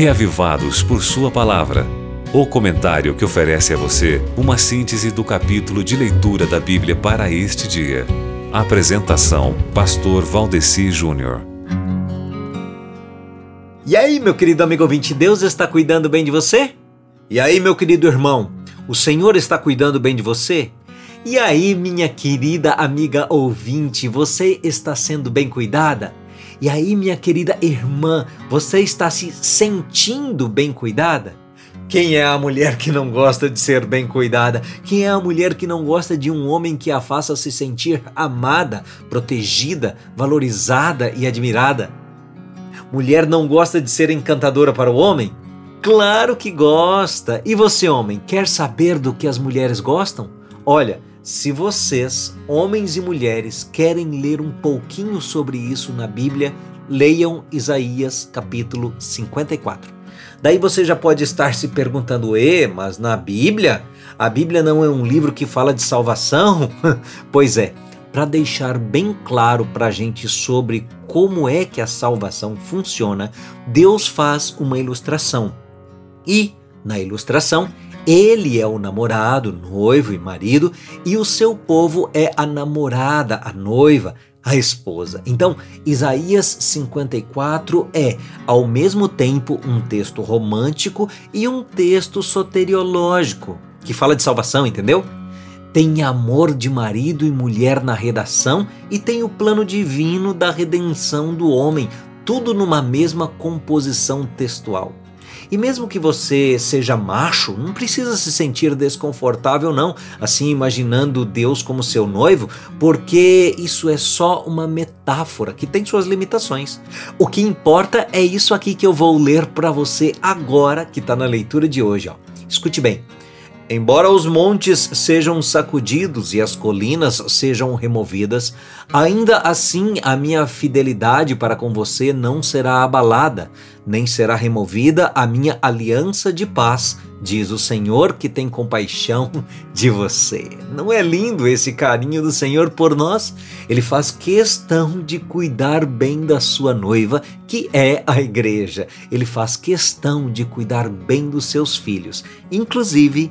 Reavivados por Sua Palavra. O comentário que oferece a você uma síntese do capítulo de leitura da Bíblia para este dia. Apresentação: Pastor Valdeci Júnior. E aí, meu querido amigo ouvinte, Deus está cuidando bem de você? E aí, meu querido irmão, o Senhor está cuidando bem de você? E aí, minha querida amiga ouvinte, você está sendo bem cuidada? E aí, minha querida irmã, você está se sentindo bem cuidada? Quem é a mulher que não gosta de ser bem cuidada? Quem é a mulher que não gosta de um homem que a faça se sentir amada, protegida, valorizada e admirada? Mulher não gosta de ser encantadora para o homem? Claro que gosta! E você, homem, quer saber do que as mulheres gostam? Olha, se vocês, homens e mulheres, querem ler um pouquinho sobre isso na Bíblia, leiam Isaías capítulo 54. Daí você já pode estar se perguntando: "E, mas na Bíblia? A Bíblia não é um livro que fala de salvação?" pois é, para deixar bem claro para a gente sobre como é que a salvação funciona, Deus faz uma ilustração. E, na ilustração, ele é o namorado, noivo e marido, e o seu povo é a namorada, a noiva, a esposa. Então, Isaías 54 é, ao mesmo tempo, um texto romântico e um texto soteriológico, que fala de salvação, entendeu? Tem amor de marido e mulher na redação e tem o plano divino da redenção do homem, tudo numa mesma composição textual. E mesmo que você seja macho, não precisa se sentir desconfortável, não, assim imaginando Deus como seu noivo, porque isso é só uma metáfora que tem suas limitações. O que importa é isso aqui que eu vou ler para você agora, que está na leitura de hoje. Ó. Escute bem. Embora os montes sejam sacudidos e as colinas sejam removidas, ainda assim a minha fidelidade para com você não será abalada, nem será removida a minha aliança de paz, diz o Senhor que tem compaixão de você. Não é lindo esse carinho do Senhor por nós? Ele faz questão de cuidar bem da sua noiva, que é a igreja. Ele faz questão de cuidar bem dos seus filhos, inclusive